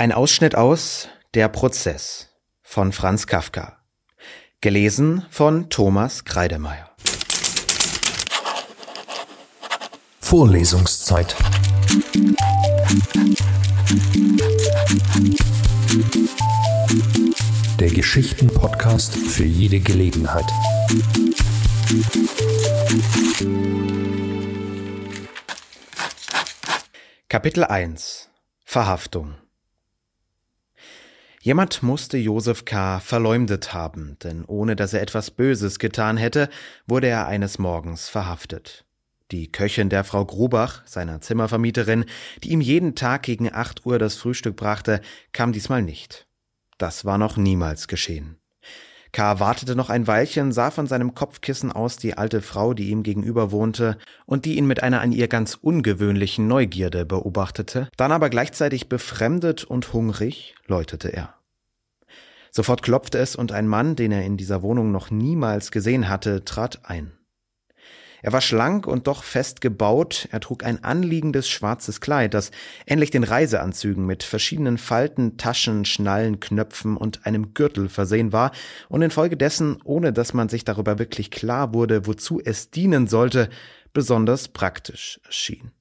Ein Ausschnitt aus Der Prozess von Franz Kafka. Gelesen von Thomas Kreidemeier. Vorlesungszeit. Der Geschichten-Podcast für jede Gelegenheit. Kapitel 1 Verhaftung Jemand musste Josef K. verleumdet haben, denn ohne dass er etwas Böses getan hätte, wurde er eines Morgens verhaftet. Die Köchin der Frau Grubach, seiner Zimmervermieterin, die ihm jeden Tag gegen acht Uhr das Frühstück brachte, kam diesmal nicht. Das war noch niemals geschehen. K. wartete noch ein Weilchen, sah von seinem Kopfkissen aus die alte Frau, die ihm gegenüber wohnte und die ihn mit einer an ihr ganz ungewöhnlichen Neugierde beobachtete, dann aber gleichzeitig befremdet und hungrig läutete er. Sofort klopfte es und ein Mann, den er in dieser Wohnung noch niemals gesehen hatte, trat ein. Er war schlank und doch fest gebaut, er trug ein anliegendes schwarzes Kleid, das ähnlich den Reiseanzügen mit verschiedenen Falten, Taschen, Schnallen, Knöpfen und einem Gürtel versehen war und infolgedessen, ohne dass man sich darüber wirklich klar wurde, wozu es dienen sollte, besonders praktisch erschien.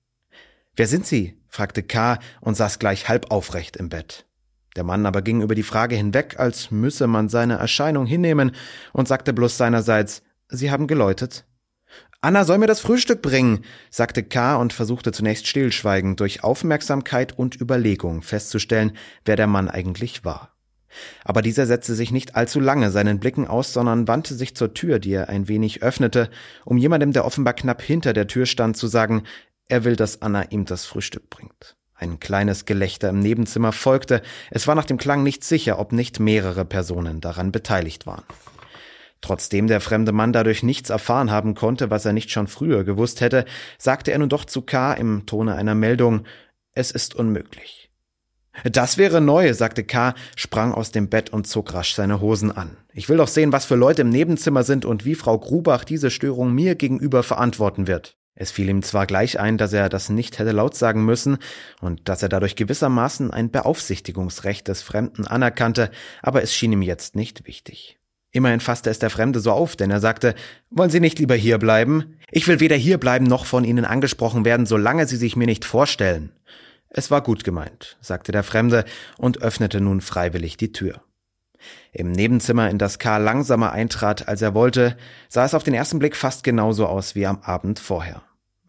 Wer sind Sie? fragte K. und saß gleich halb aufrecht im Bett. Der Mann aber ging über die Frage hinweg, als müsse man seine Erscheinung hinnehmen, und sagte bloß seinerseits Sie haben geläutet. Anna soll mir das Frühstück bringen, sagte K. und versuchte zunächst stillschweigend durch Aufmerksamkeit und Überlegung festzustellen, wer der Mann eigentlich war. Aber dieser setzte sich nicht allzu lange seinen Blicken aus, sondern wandte sich zur Tür, die er ein wenig öffnete, um jemandem, der offenbar knapp hinter der Tür stand, zu sagen, er will, dass Anna ihm das Frühstück bringt. Ein kleines Gelächter im Nebenzimmer folgte, es war nach dem Klang nicht sicher, ob nicht mehrere Personen daran beteiligt waren. Trotzdem der fremde Mann dadurch nichts erfahren haben konnte, was er nicht schon früher gewusst hätte, sagte er nun doch zu K. im Tone einer Meldung, es ist unmöglich. Das wäre neu, sagte K., sprang aus dem Bett und zog rasch seine Hosen an. Ich will doch sehen, was für Leute im Nebenzimmer sind und wie Frau Grubach diese Störung mir gegenüber verantworten wird. Es fiel ihm zwar gleich ein, dass er das nicht hätte laut sagen müssen und dass er dadurch gewissermaßen ein Beaufsichtigungsrecht des Fremden anerkannte, aber es schien ihm jetzt nicht wichtig. Immerhin fasste es der Fremde so auf, denn er sagte, wollen Sie nicht lieber hier bleiben? Ich will weder hier bleiben noch von Ihnen angesprochen werden, solange Sie sich mir nicht vorstellen. Es war gut gemeint, sagte der Fremde und öffnete nun freiwillig die Tür. Im Nebenzimmer, in das Karl langsamer eintrat, als er wollte, sah es auf den ersten Blick fast genauso aus wie am Abend vorher.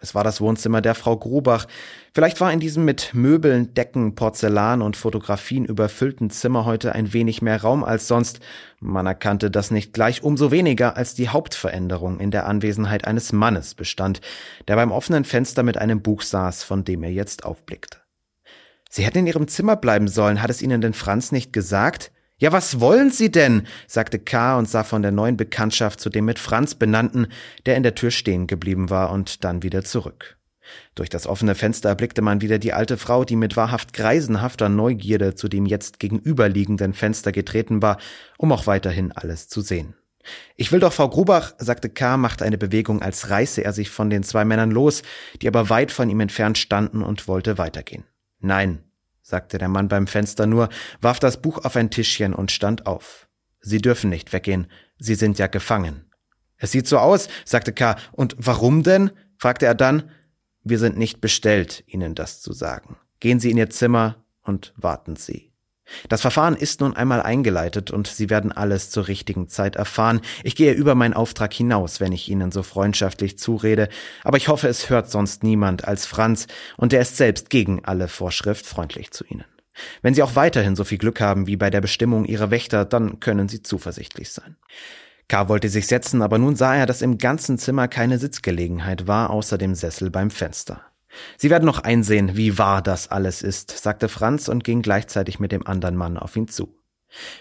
Es war das Wohnzimmer der Frau Grubach. Vielleicht war in diesem mit Möbeln, Decken, Porzellan und Fotografien überfüllten Zimmer heute ein wenig mehr Raum als sonst. Man erkannte das nicht gleich umso weniger, als die Hauptveränderung in der Anwesenheit eines Mannes bestand, der beim offenen Fenster mit einem Buch saß, von dem er jetzt aufblickte. Sie hätten in ihrem Zimmer bleiben sollen, hat es Ihnen denn Franz nicht gesagt? Ja, was wollen Sie denn? sagte K. und sah von der neuen Bekanntschaft zu dem mit Franz benannten, der in der Tür stehen geblieben war und dann wieder zurück. Durch das offene Fenster erblickte man wieder die alte Frau, die mit wahrhaft greisenhafter Neugierde zu dem jetzt gegenüberliegenden Fenster getreten war, um auch weiterhin alles zu sehen. Ich will doch Frau Grubach, sagte K., machte eine Bewegung, als reiße er sich von den zwei Männern los, die aber weit von ihm entfernt standen und wollte weitergehen. Nein, sagte der Mann beim Fenster nur, warf das Buch auf ein Tischchen und stand auf. Sie dürfen nicht weggehen, Sie sind ja gefangen. Es sieht so aus, sagte K. Und warum denn? fragte er dann. Wir sind nicht bestellt, Ihnen das zu sagen. Gehen Sie in Ihr Zimmer und warten Sie. Das Verfahren ist nun einmal eingeleitet und Sie werden alles zur richtigen Zeit erfahren. Ich gehe über meinen Auftrag hinaus, wenn ich Ihnen so freundschaftlich zurede, aber ich hoffe, es hört sonst niemand als Franz, und der ist selbst gegen alle Vorschrift freundlich zu Ihnen. Wenn Sie auch weiterhin so viel Glück haben wie bei der Bestimmung Ihrer Wächter, dann können Sie zuversichtlich sein. K. wollte sich setzen, aber nun sah er, dass im ganzen Zimmer keine Sitzgelegenheit war, außer dem Sessel beim Fenster. Sie werden noch einsehen, wie wahr das alles ist, sagte Franz und ging gleichzeitig mit dem anderen Mann auf ihn zu.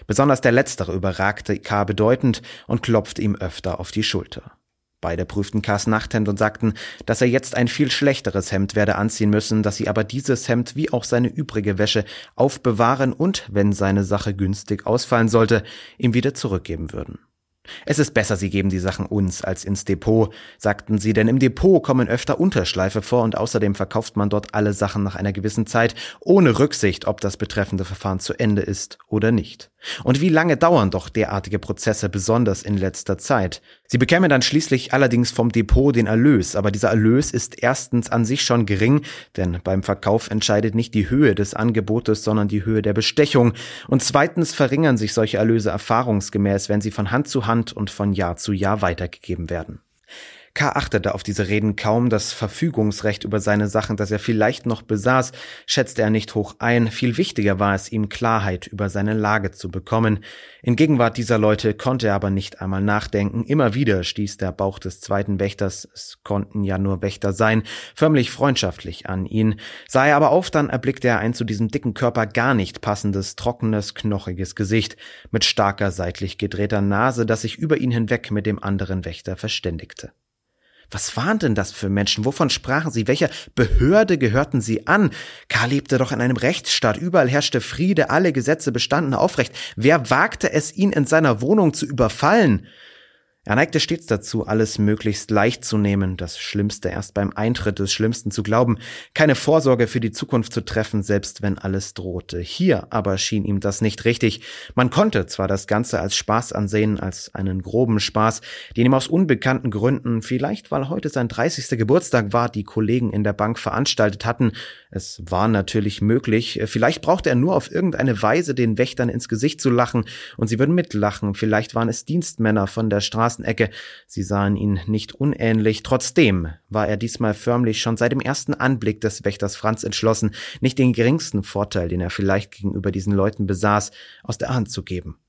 Besonders der letztere überragte K. bedeutend und klopfte ihm öfter auf die Schulter. Beide prüften K.s Nachthemd und sagten, dass er jetzt ein viel schlechteres Hemd werde anziehen müssen, dass sie aber dieses Hemd wie auch seine übrige Wäsche aufbewahren und, wenn seine Sache günstig ausfallen sollte, ihm wieder zurückgeben würden. Es ist besser, Sie geben die Sachen uns als ins Depot, sagten sie, denn im Depot kommen öfter Unterschleife vor und außerdem verkauft man dort alle Sachen nach einer gewissen Zeit, ohne Rücksicht, ob das betreffende Verfahren zu Ende ist oder nicht. Und wie lange dauern doch derartige Prozesse besonders in letzter Zeit? Sie bekämen dann schließlich allerdings vom Depot den Erlös, aber dieser Erlös ist erstens an sich schon gering, denn beim Verkauf entscheidet nicht die Höhe des Angebotes, sondern die Höhe der Bestechung, und zweitens verringern sich solche Erlöse erfahrungsgemäß, wenn sie von Hand zu Hand und von Jahr zu Jahr weitergegeben werden. K. achtete auf diese Reden kaum, das Verfügungsrecht über seine Sachen, das er vielleicht noch besaß, schätzte er nicht hoch ein, viel wichtiger war es ihm, Klarheit über seine Lage zu bekommen. In Gegenwart dieser Leute konnte er aber nicht einmal nachdenken, immer wieder stieß der Bauch des zweiten Wächters, es konnten ja nur Wächter sein, förmlich freundschaftlich an ihn. Sah er aber auf, dann erblickte er ein zu diesem dicken Körper gar nicht passendes, trockenes, knochiges Gesicht, mit starker seitlich gedrehter Nase, das sich über ihn hinweg mit dem anderen Wächter verständigte. Was waren denn das für Menschen? Wovon sprachen sie? Welcher Behörde gehörten sie an? Karl lebte doch in einem Rechtsstaat. Überall herrschte Friede, alle Gesetze bestanden aufrecht. Wer wagte es, ihn in seiner Wohnung zu überfallen? Er neigte stets dazu, alles möglichst leicht zu nehmen, das Schlimmste erst beim Eintritt des Schlimmsten zu glauben, keine Vorsorge für die Zukunft zu treffen, selbst wenn alles drohte. Hier aber schien ihm das nicht richtig. Man konnte zwar das Ganze als Spaß ansehen, als einen groben Spaß, den ihm aus unbekannten Gründen, vielleicht weil heute sein 30. Geburtstag war, die Kollegen in der Bank veranstaltet hatten. Es war natürlich möglich. Vielleicht brauchte er nur auf irgendeine Weise den Wächtern ins Gesicht zu lachen und sie würden mitlachen. Vielleicht waren es Dienstmänner von der Straße Straßenecke. Sie sahen ihn nicht unähnlich. Trotzdem war er diesmal förmlich schon seit dem ersten Anblick des Wächters Franz entschlossen, nicht den geringsten Vorteil, den er vielleicht gegenüber diesen Leuten besaß, aus der Hand zu geben.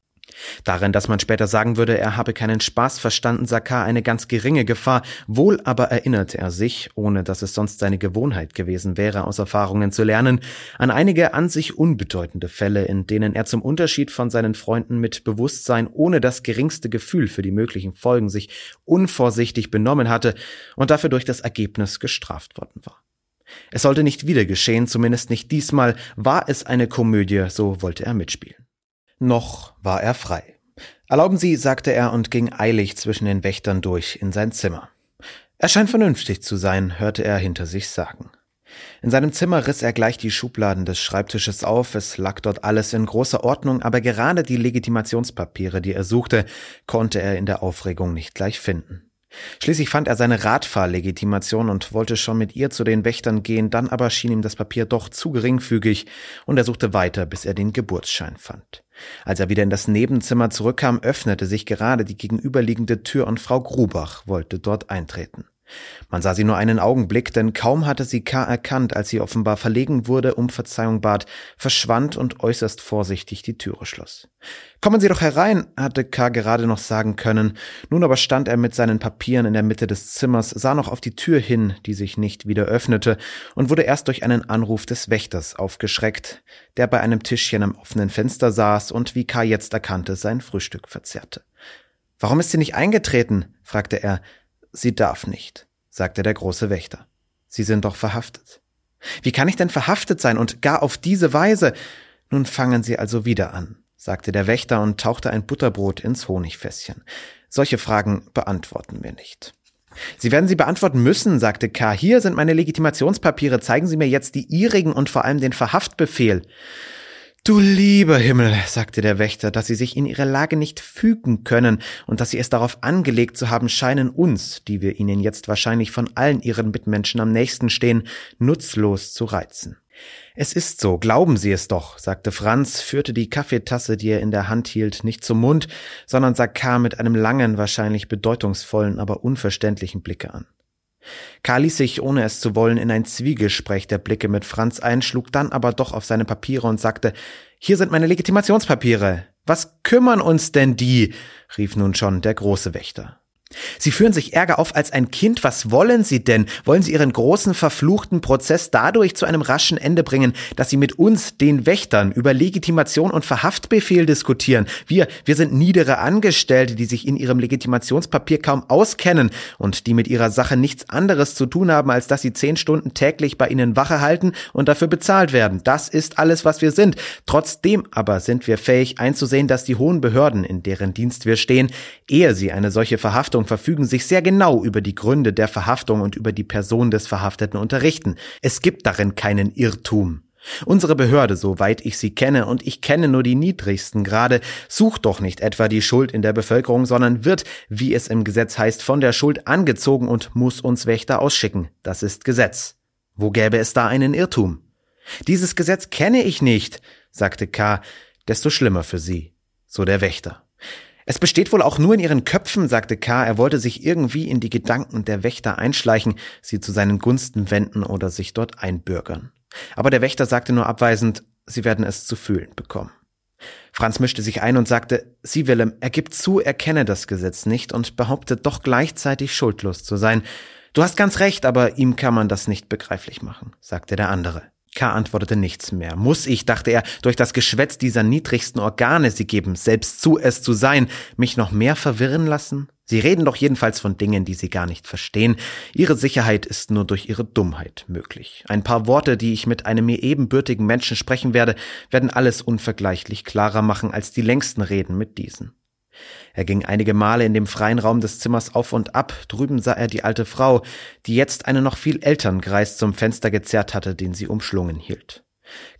Darin, dass man später sagen würde, er habe keinen Spaß verstanden, sah K. eine ganz geringe Gefahr, wohl aber erinnerte er sich, ohne dass es sonst seine Gewohnheit gewesen wäre, aus Erfahrungen zu lernen, an einige an sich unbedeutende Fälle, in denen er zum Unterschied von seinen Freunden mit Bewusstsein ohne das geringste Gefühl für die möglichen Folgen sich unvorsichtig benommen hatte und dafür durch das Ergebnis gestraft worden war. Es sollte nicht wieder geschehen, zumindest nicht diesmal, war es eine Komödie, so wollte er mitspielen. Noch war er frei. Erlauben Sie, sagte er und ging eilig zwischen den Wächtern durch in sein Zimmer. Er scheint vernünftig zu sein, hörte er hinter sich sagen. In seinem Zimmer riss er gleich die Schubladen des Schreibtisches auf, es lag dort alles in großer Ordnung, aber gerade die Legitimationspapiere, die er suchte, konnte er in der Aufregung nicht gleich finden. Schließlich fand er seine Radfahrlegitimation und wollte schon mit ihr zu den Wächtern gehen, dann aber schien ihm das Papier doch zu geringfügig, und er suchte weiter, bis er den Geburtsschein fand. Als er wieder in das Nebenzimmer zurückkam, öffnete sich gerade die gegenüberliegende Tür und Frau Grubach wollte dort eintreten. Man sah sie nur einen Augenblick, denn kaum hatte sie K. erkannt, als sie offenbar verlegen wurde, um Verzeihung bat, verschwand und äußerst vorsichtig die Türe schloss. Kommen Sie doch herein, hatte K. gerade noch sagen können, nun aber stand er mit seinen Papieren in der Mitte des Zimmers, sah noch auf die Tür hin, die sich nicht wieder öffnete, und wurde erst durch einen Anruf des Wächters aufgeschreckt, der bei einem Tischchen am offenen Fenster saß und, wie K. jetzt erkannte, sein Frühstück verzehrte. Warum ist sie nicht eingetreten? fragte er, Sie darf nicht, sagte der große Wächter. Sie sind doch verhaftet. Wie kann ich denn verhaftet sein und gar auf diese Weise? Nun fangen Sie also wieder an, sagte der Wächter und tauchte ein Butterbrot ins Honigfässchen. Solche Fragen beantworten wir nicht. Sie werden sie beantworten müssen, sagte K. Hier sind meine Legitimationspapiere. Zeigen Sie mir jetzt die Ihrigen und vor allem den Verhaftbefehl. Du lieber Himmel, sagte der Wächter, dass sie sich in ihre Lage nicht fügen können und dass sie es darauf angelegt zu haben scheinen, uns, die wir ihnen jetzt wahrscheinlich von allen ihren Mitmenschen am nächsten stehen, nutzlos zu reizen. Es ist so, glauben Sie es doch, sagte Franz, führte die Kaffeetasse, die er in der Hand hielt, nicht zum Mund, sondern sah K. mit einem langen, wahrscheinlich bedeutungsvollen, aber unverständlichen Blicke an. Karl ließ sich, ohne es zu wollen, in ein Zwiegespräch der Blicke mit Franz ein, schlug dann aber doch auf seine Papiere und sagte, hier sind meine Legitimationspapiere. Was kümmern uns denn die? rief nun schon der große Wächter. Sie führen sich Ärger auf als ein Kind. Was wollen Sie denn? Wollen Sie Ihren großen verfluchten Prozess dadurch zu einem raschen Ende bringen, dass Sie mit uns, den Wächtern, über Legitimation und Verhaftbefehl diskutieren? Wir, wir sind niedere Angestellte, die sich in ihrem Legitimationspapier kaum auskennen und die mit ihrer Sache nichts anderes zu tun haben, als dass sie zehn Stunden täglich bei Ihnen Wache halten und dafür bezahlt werden. Das ist alles, was wir sind. Trotzdem aber sind wir fähig einzusehen, dass die hohen Behörden, in deren Dienst wir stehen, ehe sie eine solche Verhaftung Verhaftung verfügen, sich sehr genau über die Gründe der Verhaftung und über die Person des Verhafteten unterrichten. Es gibt darin keinen Irrtum. Unsere Behörde, soweit ich sie kenne, und ich kenne nur die niedrigsten Grade, sucht doch nicht etwa die Schuld in der Bevölkerung, sondern wird, wie es im Gesetz heißt, von der Schuld angezogen und muss uns Wächter ausschicken. Das ist Gesetz. Wo gäbe es da einen Irrtum? Dieses Gesetz kenne ich nicht, sagte K., desto schlimmer für sie, so der Wächter. Es besteht wohl auch nur in ihren Köpfen, sagte K. Er wollte sich irgendwie in die Gedanken der Wächter einschleichen, sie zu seinen Gunsten wenden oder sich dort einbürgern. Aber der Wächter sagte nur abweisend, sie werden es zu fühlen bekommen. Franz mischte sich ein und sagte, Sie, Willem, er gibt zu, er kenne das Gesetz nicht und behauptet doch gleichzeitig schuldlos zu sein. Du hast ganz recht, aber ihm kann man das nicht begreiflich machen, sagte der andere. K. antwortete nichts mehr. Muss ich, dachte er, durch das Geschwätz dieser niedrigsten Organe, sie geben selbst zu, es zu sein, mich noch mehr verwirren lassen? Sie reden doch jedenfalls von Dingen, die sie gar nicht verstehen. Ihre Sicherheit ist nur durch ihre Dummheit möglich. Ein paar Worte, die ich mit einem mir ebenbürtigen Menschen sprechen werde, werden alles unvergleichlich klarer machen als die längsten Reden mit diesen. Er ging einige Male in dem freien Raum des Zimmers auf und ab, drüben sah er die alte Frau, die jetzt einen noch viel älteren Greis zum Fenster gezerrt hatte, den sie umschlungen hielt.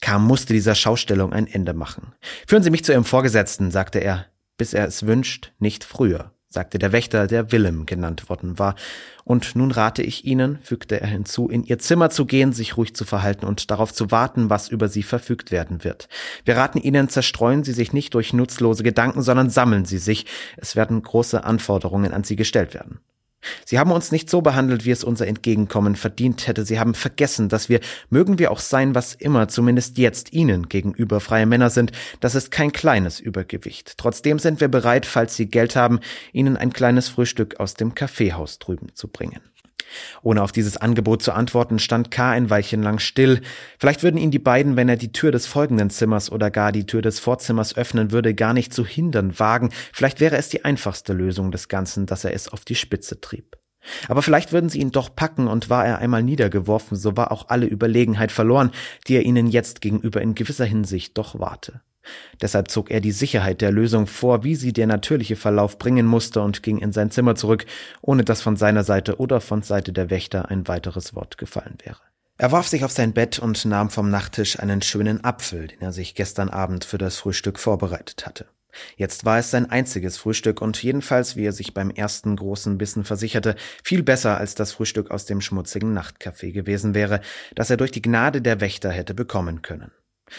Kam musste dieser Schaustellung ein Ende machen. Führen Sie mich zu Ihrem Vorgesetzten, sagte er, bis er es wünscht, nicht früher sagte der Wächter, der Willem genannt worden war. Und nun rate ich Ihnen, fügte er hinzu, in Ihr Zimmer zu gehen, sich ruhig zu verhalten und darauf zu warten, was über Sie verfügt werden wird. Wir raten Ihnen, zerstreuen Sie sich nicht durch nutzlose Gedanken, sondern sammeln Sie sich. Es werden große Anforderungen an Sie gestellt werden. Sie haben uns nicht so behandelt, wie es unser Entgegenkommen verdient hätte. Sie haben vergessen, dass wir, mögen wir auch sein, was immer, zumindest jetzt Ihnen gegenüber freie Männer sind, das ist kein kleines Übergewicht. Trotzdem sind wir bereit, falls Sie Geld haben, Ihnen ein kleines Frühstück aus dem Kaffeehaus drüben zu bringen. Ohne auf dieses Angebot zu antworten, stand K. ein Weilchen lang still. Vielleicht würden ihn die beiden, wenn er die Tür des folgenden Zimmers oder gar die Tür des Vorzimmers öffnen würde, gar nicht zu hindern wagen. Vielleicht wäre es die einfachste Lösung des Ganzen, dass er es auf die Spitze trieb. Aber vielleicht würden sie ihn doch packen, und war er einmal niedergeworfen, so war auch alle Überlegenheit verloren, die er ihnen jetzt gegenüber in gewisser Hinsicht doch warte. Deshalb zog er die Sicherheit der Lösung vor, wie sie der natürliche Verlauf bringen musste und ging in sein Zimmer zurück, ohne dass von seiner Seite oder von Seite der Wächter ein weiteres Wort gefallen wäre. Er warf sich auf sein Bett und nahm vom Nachttisch einen schönen Apfel, den er sich gestern Abend für das Frühstück vorbereitet hatte. Jetzt war es sein einziges Frühstück und jedenfalls, wie er sich beim ersten großen Bissen versicherte, viel besser als das Frühstück aus dem schmutzigen Nachtcafé gewesen wäre, das er durch die Gnade der Wächter hätte bekommen können.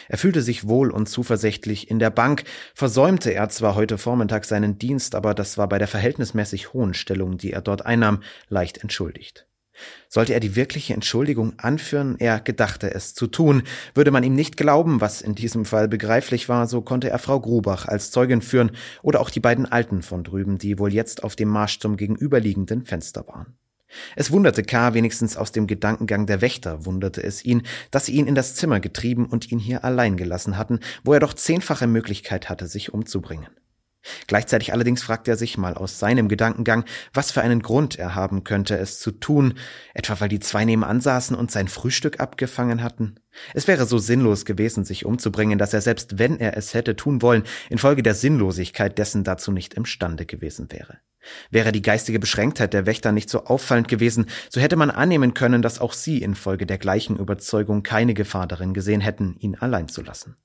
Er fühlte sich wohl und zuversichtlich. In der Bank versäumte er zwar heute Vormittag seinen Dienst, aber das war bei der verhältnismäßig hohen Stellung, die er dort einnahm, leicht entschuldigt. Sollte er die wirkliche Entschuldigung anführen, er gedachte es zu tun, würde man ihm nicht glauben, was in diesem Fall begreiflich war, so konnte er Frau Grubach als Zeugin führen oder auch die beiden Alten von drüben, die wohl jetzt auf dem Marsch zum gegenüberliegenden Fenster waren. Es wunderte K. wenigstens aus dem Gedankengang der Wächter, wunderte es ihn, dass sie ihn in das Zimmer getrieben und ihn hier allein gelassen hatten, wo er doch zehnfache Möglichkeit hatte, sich umzubringen. Gleichzeitig allerdings fragte er sich mal aus seinem Gedankengang, was für einen Grund er haben könnte, es zu tun, etwa weil die zwei nebenan saßen und sein Frühstück abgefangen hatten. Es wäre so sinnlos gewesen, sich umzubringen, dass er selbst wenn er es hätte tun wollen, infolge der Sinnlosigkeit dessen dazu nicht imstande gewesen wäre. Wäre die geistige Beschränktheit der Wächter nicht so auffallend gewesen, so hätte man annehmen können, dass auch sie infolge der gleichen Überzeugung keine Gefahr darin gesehen hätten, ihn allein zu lassen.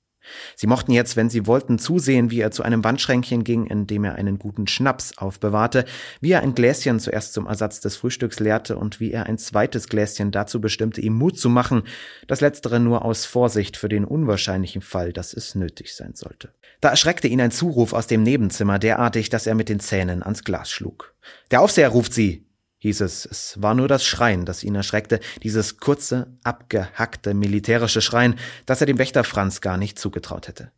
Sie mochten jetzt, wenn sie wollten, zusehen, wie er zu einem Wandschränkchen ging, in dem er einen guten Schnaps aufbewahrte, wie er ein Gläschen zuerst zum Ersatz des Frühstücks leerte und wie er ein zweites Gläschen dazu bestimmte, ihm Mut zu machen, das letztere nur aus Vorsicht für den unwahrscheinlichen Fall, dass es nötig sein sollte. Da erschreckte ihn ein Zuruf aus dem Nebenzimmer derartig, dass er mit den Zähnen ans Glas schlug. Der Aufseher ruft Sie! Hieß es. Es war nur das Schreien, das ihn erschreckte, dieses kurze, abgehackte militärische Schreien, das er dem Wächter Franz gar nicht zugetraut hätte.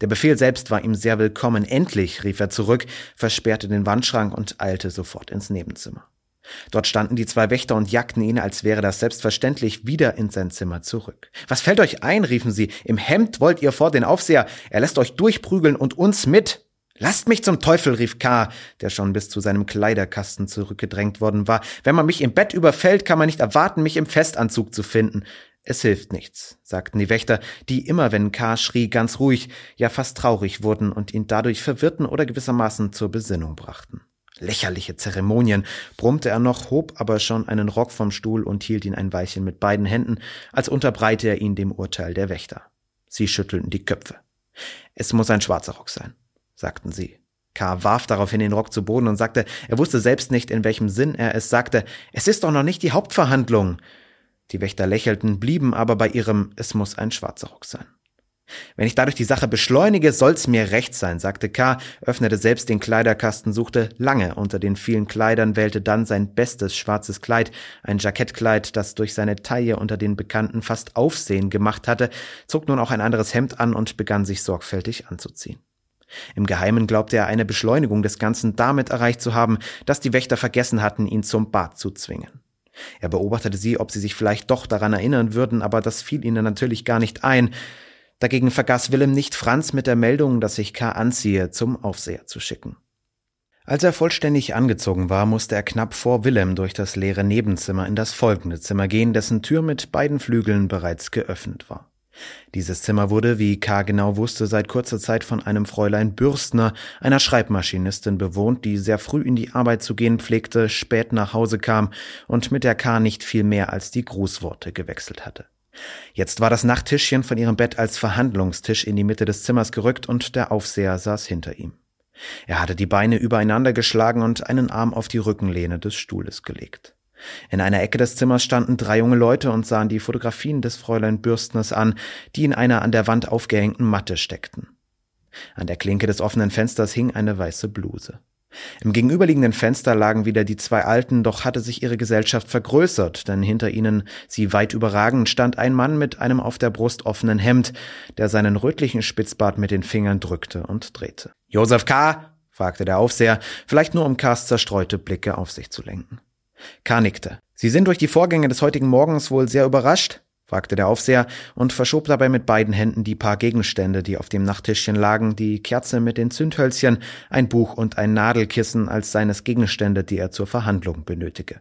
Der Befehl selbst war ihm sehr willkommen. Endlich, rief er zurück, versperrte den Wandschrank und eilte sofort ins Nebenzimmer. Dort standen die zwei Wächter und jagten ihn, als wäre das selbstverständlich, wieder in sein Zimmer zurück. Was fällt euch ein? riefen sie. Im Hemd wollt ihr vor den Aufseher. Er lässt euch durchprügeln und uns mit. Lasst mich zum Teufel, rief K., der schon bis zu seinem Kleiderkasten zurückgedrängt worden war. Wenn man mich im Bett überfällt, kann man nicht erwarten, mich im Festanzug zu finden. Es hilft nichts, sagten die Wächter, die immer, wenn K. schrie, ganz ruhig, ja fast traurig wurden und ihn dadurch verwirrten oder gewissermaßen zur Besinnung brachten. Lächerliche Zeremonien, brummte er noch, hob aber schon einen Rock vom Stuhl und hielt ihn ein Weilchen mit beiden Händen, als unterbreite er ihn dem Urteil der Wächter. Sie schüttelten die Köpfe. Es muss ein schwarzer Rock sein sagten sie. K. warf daraufhin den Rock zu Boden und sagte, er wusste selbst nicht, in welchem Sinn er es sagte. Es ist doch noch nicht die Hauptverhandlung. Die Wächter lächelten, blieben aber bei ihrem Es muss ein schwarzer Rock sein. Wenn ich dadurch die Sache beschleunige, soll's mir recht sein, sagte K., öffnete selbst den Kleiderkasten, suchte lange unter den vielen Kleidern, wählte dann sein bestes schwarzes Kleid, ein Jackettkleid, das durch seine Taille unter den Bekannten fast Aufsehen gemacht hatte, zog nun auch ein anderes Hemd an und begann sich sorgfältig anzuziehen. Im Geheimen glaubte er eine Beschleunigung des Ganzen damit erreicht zu haben, dass die Wächter vergessen hatten, ihn zum Bad zu zwingen. Er beobachtete sie, ob sie sich vielleicht doch daran erinnern würden, aber das fiel ihnen natürlich gar nicht ein. Dagegen vergaß Willem nicht Franz mit der Meldung, dass sich K. anziehe, zum Aufseher zu schicken. Als er vollständig angezogen war, musste er knapp vor Willem durch das leere Nebenzimmer in das folgende Zimmer gehen, dessen Tür mit beiden Flügeln bereits geöffnet war. Dieses Zimmer wurde, wie K. genau wusste, seit kurzer Zeit von einem Fräulein Bürstner, einer Schreibmaschinistin, bewohnt, die sehr früh in die Arbeit zu gehen pflegte, spät nach Hause kam und mit der K. nicht viel mehr als die Grußworte gewechselt hatte. Jetzt war das Nachttischchen von ihrem Bett als Verhandlungstisch in die Mitte des Zimmers gerückt und der Aufseher saß hinter ihm. Er hatte die Beine übereinander geschlagen und einen Arm auf die Rückenlehne des Stuhles gelegt. In einer Ecke des Zimmers standen drei junge Leute und sahen die Fotografien des Fräulein Bürstners an, die in einer an der Wand aufgehängten Matte steckten. An der Klinke des offenen Fensters hing eine weiße Bluse. Im gegenüberliegenden Fenster lagen wieder die zwei Alten, doch hatte sich ihre Gesellschaft vergrößert, denn hinter ihnen, sie weit überragend, stand ein Mann mit einem auf der Brust offenen Hemd, der seinen rötlichen Spitzbart mit den Fingern drückte und drehte. Josef K., fragte der Aufseher, vielleicht nur um K.s zerstreute Blicke auf sich zu lenken. K. nickte. Sie sind durch die Vorgänge des heutigen Morgens wohl sehr überrascht? fragte der Aufseher und verschob dabei mit beiden Händen die paar Gegenstände, die auf dem Nachttischchen lagen, die Kerze mit den Zündhölzchen, ein Buch und ein Nadelkissen als seines Gegenstände, die er zur Verhandlung benötige.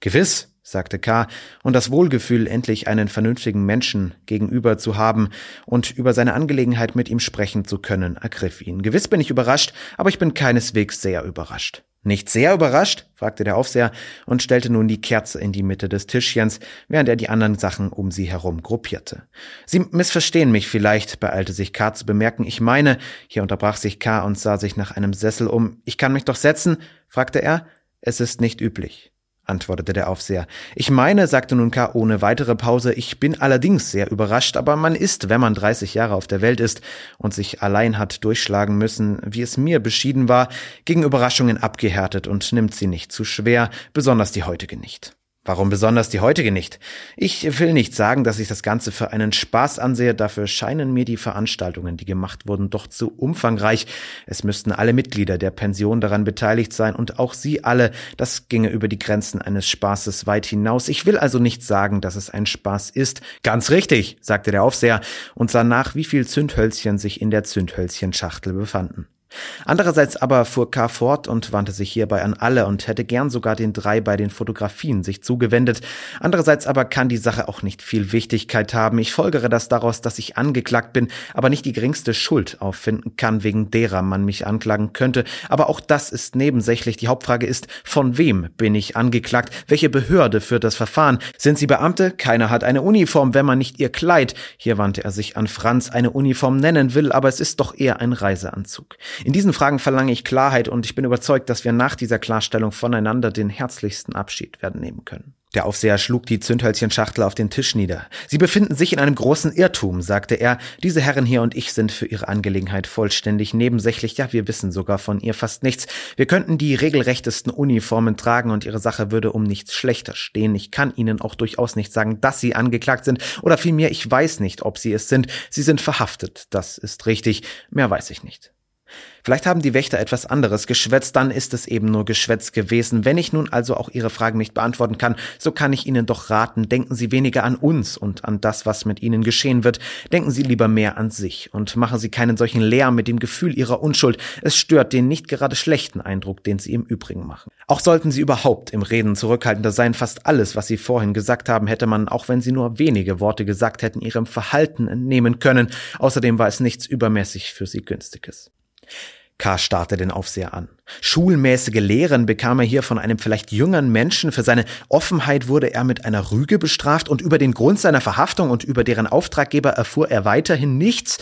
Gewiss, sagte K., und das Wohlgefühl, endlich einen vernünftigen Menschen gegenüber zu haben und über seine Angelegenheit mit ihm sprechen zu können, ergriff ihn. Gewiss bin ich überrascht, aber ich bin keineswegs sehr überrascht. Nicht sehr überrascht? fragte der Aufseher und stellte nun die Kerze in die Mitte des Tischchens, während er die anderen Sachen um sie herum gruppierte. Sie missverstehen mich vielleicht, beeilte sich K. zu bemerken. Ich meine, hier unterbrach sich K. und sah sich nach einem Sessel um. Ich kann mich doch setzen? fragte er. Es ist nicht üblich antwortete der Aufseher. Ich meine, sagte nun K. ohne weitere Pause, ich bin allerdings sehr überrascht, aber man ist, wenn man 30 Jahre auf der Welt ist und sich allein hat durchschlagen müssen, wie es mir beschieden war, gegen Überraschungen abgehärtet und nimmt sie nicht zu schwer, besonders die heutige nicht. Warum besonders die heutige nicht? Ich will nicht sagen, dass ich das Ganze für einen Spaß ansehe, dafür scheinen mir die Veranstaltungen, die gemacht wurden, doch zu umfangreich. Es müssten alle Mitglieder der Pension daran beteiligt sein und auch Sie alle, das ginge über die Grenzen eines Spaßes weit hinaus. Ich will also nicht sagen, dass es ein Spaß ist. Ganz richtig, sagte der Aufseher und sah nach, wie viel Zündhölzchen sich in der Zündhölzchenschachtel befanden. Andererseits aber fuhr K. fort und wandte sich hierbei an alle und hätte gern sogar den drei bei den Fotografien sich zugewendet. Andererseits aber kann die Sache auch nicht viel Wichtigkeit haben. Ich folgere das daraus, dass ich angeklagt bin, aber nicht die geringste Schuld auffinden kann, wegen derer man mich anklagen könnte. Aber auch das ist nebensächlich. Die Hauptfrage ist, von wem bin ich angeklagt? Welche Behörde führt das Verfahren? Sind sie Beamte? Keiner hat eine Uniform, wenn man nicht ihr Kleid, hier wandte er sich an Franz, eine Uniform nennen will, aber es ist doch eher ein Reiseanzug. In diesen Fragen verlange ich Klarheit und ich bin überzeugt, dass wir nach dieser Klarstellung voneinander den herzlichsten Abschied werden nehmen können. Der Aufseher schlug die Zündhölzchenschachtel auf den Tisch nieder. Sie befinden sich in einem großen Irrtum, sagte er. Diese Herren hier und ich sind für Ihre Angelegenheit vollständig nebensächlich. Ja, wir wissen sogar von ihr fast nichts. Wir könnten die regelrechtesten Uniformen tragen und Ihre Sache würde um nichts schlechter stehen. Ich kann Ihnen auch durchaus nicht sagen, dass Sie angeklagt sind oder vielmehr, ich weiß nicht, ob Sie es sind. Sie sind verhaftet. Das ist richtig. Mehr weiß ich nicht. Vielleicht haben die Wächter etwas anderes geschwätzt, dann ist es eben nur Geschwätz gewesen. Wenn ich nun also auch Ihre Fragen nicht beantworten kann, so kann ich Ihnen doch raten, denken Sie weniger an uns und an das, was mit Ihnen geschehen wird. Denken Sie lieber mehr an sich und machen Sie keinen solchen Lärm mit dem Gefühl Ihrer Unschuld. Es stört den nicht gerade schlechten Eindruck, den Sie im Übrigen machen. Auch sollten Sie überhaupt im Reden zurückhaltender sein. Fast alles, was Sie vorhin gesagt haben, hätte man, auch wenn Sie nur wenige Worte gesagt hätten, Ihrem Verhalten entnehmen können. Außerdem war es nichts übermäßig für Sie Günstiges. K. starrte den Aufseher an. Schulmäßige Lehren bekam er hier von einem vielleicht jüngeren Menschen. Für seine Offenheit wurde er mit einer Rüge bestraft und über den Grund seiner Verhaftung und über deren Auftraggeber erfuhr er weiterhin nichts.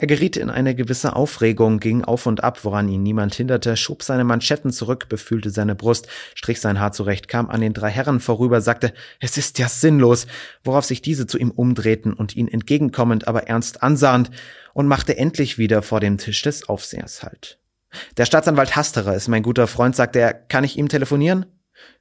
Er geriet in eine gewisse Aufregung, ging auf und ab, woran ihn niemand hinderte, schob seine Manschetten zurück, befühlte seine Brust, strich sein Haar zurecht, kam an den drei Herren vorüber, sagte, es ist ja sinnlos, worauf sich diese zu ihm umdrehten und ihn entgegenkommend, aber ernst ansahend, und machte endlich wieder vor dem Tisch des Aufsehers Halt. Der Staatsanwalt Hasterer ist mein guter Freund, sagte er, kann ich ihm telefonieren?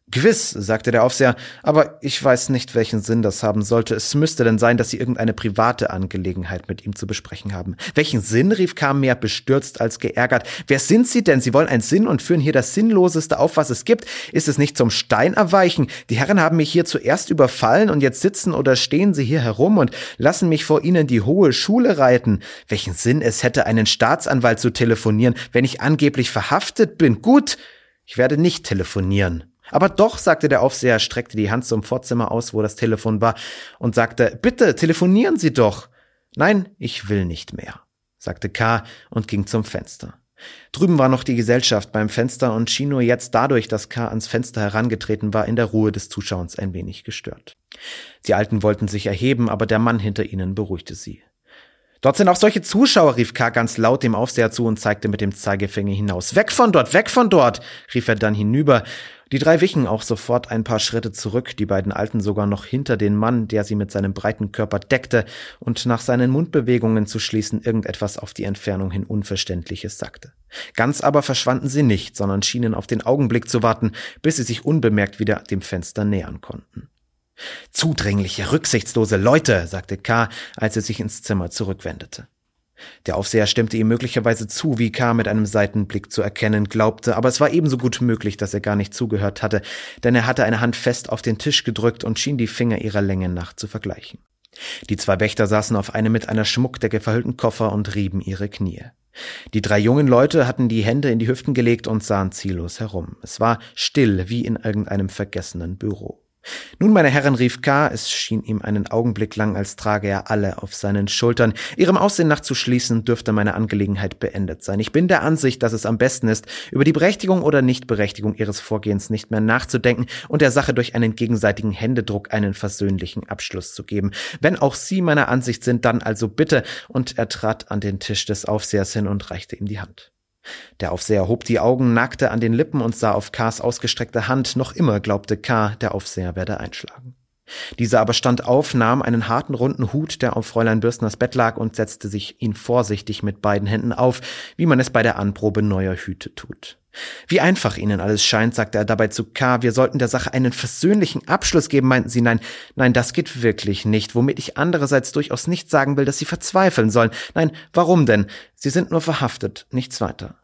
Gewiss, sagte der Aufseher, aber ich weiß nicht, welchen Sinn das haben sollte. Es müsste denn sein, dass Sie irgendeine private Angelegenheit mit ihm zu besprechen haben. Welchen Sinn? rief Kam mehr bestürzt als geärgert. Wer sind Sie denn? Sie wollen einen Sinn und führen hier das Sinnloseste auf, was es gibt. Ist es nicht zum Stein erweichen? Die Herren haben mich hier zuerst überfallen und jetzt sitzen oder stehen Sie hier herum und lassen mich vor Ihnen die hohe Schule reiten. Welchen Sinn es hätte, einen Staatsanwalt zu telefonieren, wenn ich angeblich verhaftet bin? Gut, ich werde nicht telefonieren. Aber doch, sagte der Aufseher, streckte die Hand zum Vorzimmer aus, wo das Telefon war, und sagte, bitte, telefonieren Sie doch. Nein, ich will nicht mehr, sagte K. und ging zum Fenster. Drüben war noch die Gesellschaft beim Fenster und schien nur jetzt dadurch, dass K. ans Fenster herangetreten war, in der Ruhe des Zuschauens ein wenig gestört. Die Alten wollten sich erheben, aber der Mann hinter ihnen beruhigte sie. Dort sind auch solche Zuschauer, rief K. ganz laut dem Aufseher zu und zeigte mit dem Zeigefinger hinaus. Weg von dort, weg von dort, rief er dann hinüber, die drei wichen auch sofort ein paar Schritte zurück, die beiden Alten sogar noch hinter den Mann, der sie mit seinem breiten Körper deckte und nach seinen Mundbewegungen zu schließen irgendetwas auf die Entfernung hin Unverständliches sagte. Ganz aber verschwanden sie nicht, sondern schienen auf den Augenblick zu warten, bis sie sich unbemerkt wieder dem Fenster nähern konnten. Zudringliche, rücksichtslose Leute, sagte K., als er sich ins Zimmer zurückwendete. Der Aufseher stimmte ihm möglicherweise zu, wie K. mit einem Seitenblick zu erkennen glaubte, aber es war ebenso gut möglich, dass er gar nicht zugehört hatte, denn er hatte eine Hand fest auf den Tisch gedrückt und schien die Finger ihrer Länge nach zu vergleichen. Die zwei Wächter saßen auf einem mit einer Schmuckdecke verhüllten Koffer und rieben ihre Knie. Die drei jungen Leute hatten die Hände in die Hüften gelegt und sahen ziellos herum. Es war still wie in irgendeinem vergessenen Büro. Nun, meine Herren, rief K., es schien ihm einen Augenblick lang, als trage er alle auf seinen Schultern. Ihrem Aussehen nach zu schließen, dürfte meine Angelegenheit beendet sein. Ich bin der Ansicht, dass es am besten ist, über die Berechtigung oder Nichtberechtigung Ihres Vorgehens nicht mehr nachzudenken und der Sache durch einen gegenseitigen Händedruck einen versöhnlichen Abschluss zu geben. Wenn auch Sie meiner Ansicht sind, dann also bitte. Und er trat an den Tisch des Aufsehers hin und reichte ihm die Hand. Der Aufseher hob die Augen, nackte an den Lippen und sah auf Kars ausgestreckte Hand. Noch immer glaubte K., der Aufseher werde einschlagen. Dieser aber stand auf, nahm einen harten runden Hut, der auf Fräulein Bürstners Bett lag, und setzte sich ihn vorsichtig mit beiden Händen auf, wie man es bei der Anprobe neuer Hüte tut. Wie einfach Ihnen alles scheint, sagte er dabei zu K. Wir sollten der Sache einen versöhnlichen Abschluss geben, meinten Sie. Nein, nein, das geht wirklich nicht, womit ich andererseits durchaus nicht sagen will, dass Sie verzweifeln sollen. Nein, warum denn? Sie sind nur verhaftet, nichts weiter.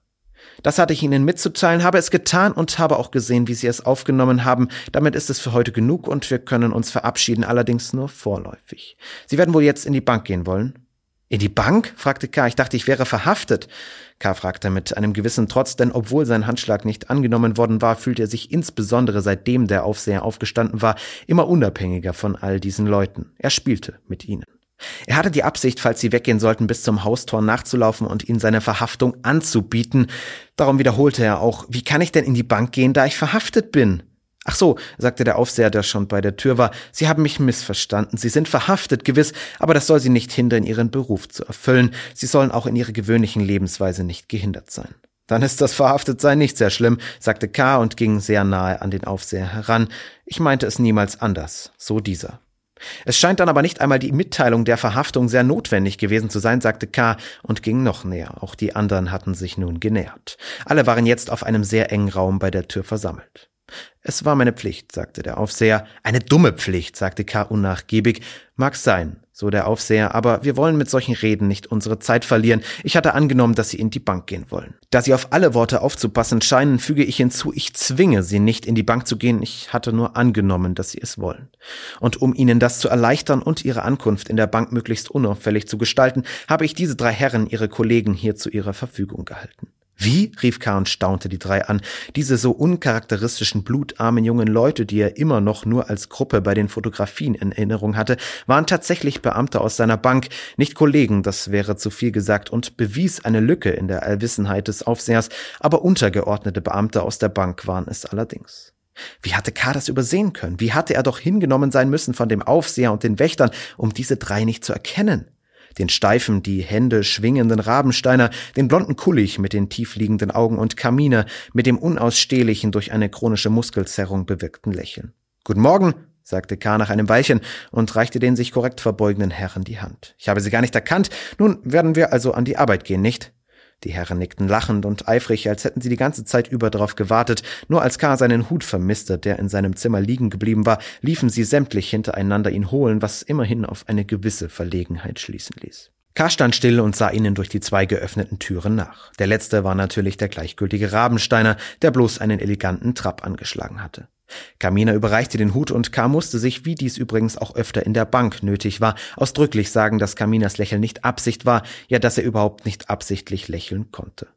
Das hatte ich Ihnen mitzuteilen, habe es getan und habe auch gesehen, wie Sie es aufgenommen haben. Damit ist es für heute genug und wir können uns verabschieden, allerdings nur vorläufig. Sie werden wohl jetzt in die Bank gehen wollen? In die Bank? fragte K. Ich dachte, ich wäre verhaftet. K. fragte mit einem gewissen Trotz, denn obwohl sein Handschlag nicht angenommen worden war, fühlte er sich insbesondere seitdem der Aufseher aufgestanden war, immer unabhängiger von all diesen Leuten. Er spielte mit ihnen. Er hatte die Absicht, falls sie weggehen sollten, bis zum Haustor nachzulaufen und ihnen seine Verhaftung anzubieten. Darum wiederholte er auch, wie kann ich denn in die Bank gehen, da ich verhaftet bin? Ach so, sagte der Aufseher, der schon bei der Tür war, Sie haben mich missverstanden. Sie sind verhaftet, gewiss, aber das soll Sie nicht hindern, Ihren Beruf zu erfüllen. Sie sollen auch in Ihrer gewöhnlichen Lebensweise nicht gehindert sein. Dann ist das Verhaftetsein nicht sehr schlimm, sagte K. und ging sehr nahe an den Aufseher heran. Ich meinte es niemals anders, so dieser. Es scheint dann aber nicht einmal die Mitteilung der Verhaftung sehr notwendig gewesen zu sein, sagte K. und ging noch näher. Auch die anderen hatten sich nun genähert. Alle waren jetzt auf einem sehr engen Raum bei der Tür versammelt. Es war meine Pflicht, sagte der Aufseher. Eine dumme Pflicht, sagte K. unnachgiebig. Mag sein, so der Aufseher, aber wir wollen mit solchen Reden nicht unsere Zeit verlieren. Ich hatte angenommen, dass Sie in die Bank gehen wollen. Da Sie auf alle Worte aufzupassen scheinen, füge ich hinzu, ich zwinge Sie nicht in die Bank zu gehen, ich hatte nur angenommen, dass Sie es wollen. Und um Ihnen das zu erleichtern und Ihre Ankunft in der Bank möglichst unauffällig zu gestalten, habe ich diese drei Herren, Ihre Kollegen, hier zu Ihrer Verfügung gehalten. Wie? rief K. und staunte die drei an. Diese so uncharakteristischen, blutarmen jungen Leute, die er immer noch nur als Gruppe bei den Fotografien in Erinnerung hatte, waren tatsächlich Beamte aus seiner Bank, nicht Kollegen, das wäre zu viel gesagt, und bewies eine Lücke in der Allwissenheit des Aufsehers, aber untergeordnete Beamte aus der Bank waren es allerdings. Wie hatte K. das übersehen können? Wie hatte er doch hingenommen sein müssen von dem Aufseher und den Wächtern, um diese drei nicht zu erkennen? Den steifen, die Hände schwingenden Rabensteiner, den blonden Kullig mit den tiefliegenden Augen und Kaminer mit dem unausstehlichen durch eine chronische Muskelzerrung bewirkten Lächeln. Guten Morgen, sagte K. nach einem Weilchen und reichte den sich korrekt verbeugenden Herren die Hand. Ich habe Sie gar nicht erkannt. Nun werden wir also an die Arbeit gehen, nicht? Die Herren nickten lachend und eifrig, als hätten sie die ganze Zeit über darauf gewartet. Nur als K. seinen Hut vermisste, der in seinem Zimmer liegen geblieben war, liefen sie sämtlich hintereinander ihn holen, was immerhin auf eine gewisse Verlegenheit schließen ließ. K. stand still und sah ihnen durch die zwei geöffneten Türen nach. Der letzte war natürlich der gleichgültige Rabensteiner, der bloß einen eleganten Trab angeschlagen hatte. Kamina überreichte den Hut und K. musste sich, wie dies übrigens auch öfter in der Bank nötig war, ausdrücklich sagen, dass Kaminas Lächeln nicht Absicht war, ja, dass er überhaupt nicht absichtlich lächeln konnte.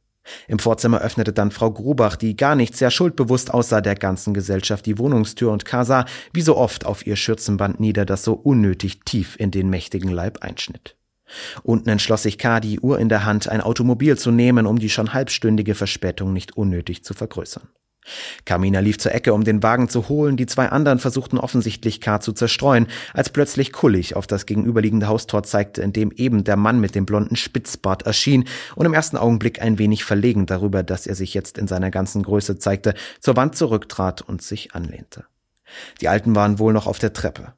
Im Vorzimmer öffnete dann Frau Grubach, die gar nicht sehr schuldbewusst aussah, der ganzen Gesellschaft die Wohnungstür und K. sah, wie so oft, auf ihr Schürzenband nieder, das so unnötig tief in den mächtigen Leib einschnitt. Unten entschloss sich K., die Uhr in der Hand, ein Automobil zu nehmen, um die schon halbstündige Verspätung nicht unnötig zu vergrößern. Kamina lief zur Ecke, um den Wagen zu holen, die zwei anderen versuchten offensichtlich K. zu zerstreuen, als plötzlich Kullig auf das gegenüberliegende Haustor zeigte, in dem eben der Mann mit dem blonden Spitzbart erschien und im ersten Augenblick ein wenig verlegen darüber, dass er sich jetzt in seiner ganzen Größe zeigte, zur Wand zurücktrat und sich anlehnte. Die Alten waren wohl noch auf der Treppe.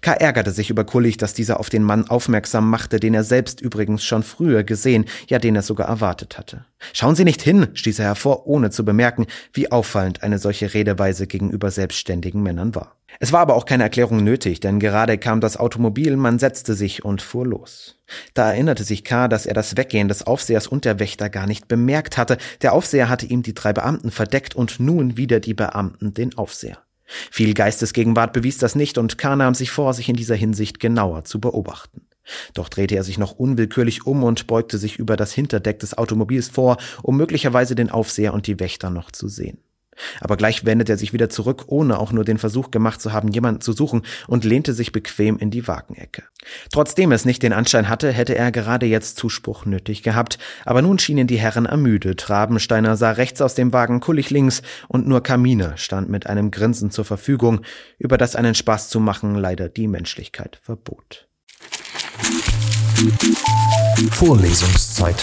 K. ärgerte sich über Kullig, dass dieser auf den Mann aufmerksam machte, den er selbst übrigens schon früher gesehen, ja den er sogar erwartet hatte. Schauen Sie nicht hin, stieß er hervor, ohne zu bemerken, wie auffallend eine solche Redeweise gegenüber selbstständigen Männern war. Es war aber auch keine Erklärung nötig, denn gerade kam das Automobil, man setzte sich und fuhr los. Da erinnerte sich K., dass er das Weggehen des Aufsehers und der Wächter gar nicht bemerkt hatte. Der Aufseher hatte ihm die drei Beamten verdeckt und nun wieder die Beamten den Aufseher. Viel Geistesgegenwart bewies das nicht und K. nahm sich vor, sich in dieser Hinsicht genauer zu beobachten. Doch drehte er sich noch unwillkürlich um und beugte sich über das Hinterdeck des Automobils vor, um möglicherweise den Aufseher und die Wächter noch zu sehen. Aber gleich wendete er sich wieder zurück, ohne auch nur den Versuch gemacht zu haben, jemanden zu suchen, und lehnte sich bequem in die Wagenecke. Trotzdem es nicht den Anschein hatte, hätte er gerade jetzt Zuspruch nötig gehabt, aber nun schienen die Herren ermüdet. Rabensteiner sah rechts aus dem Wagen Kullig links, und nur Kamine stand mit einem Grinsen zur Verfügung, über das einen Spaß zu machen leider die Menschlichkeit verbot. Vorlesungszeit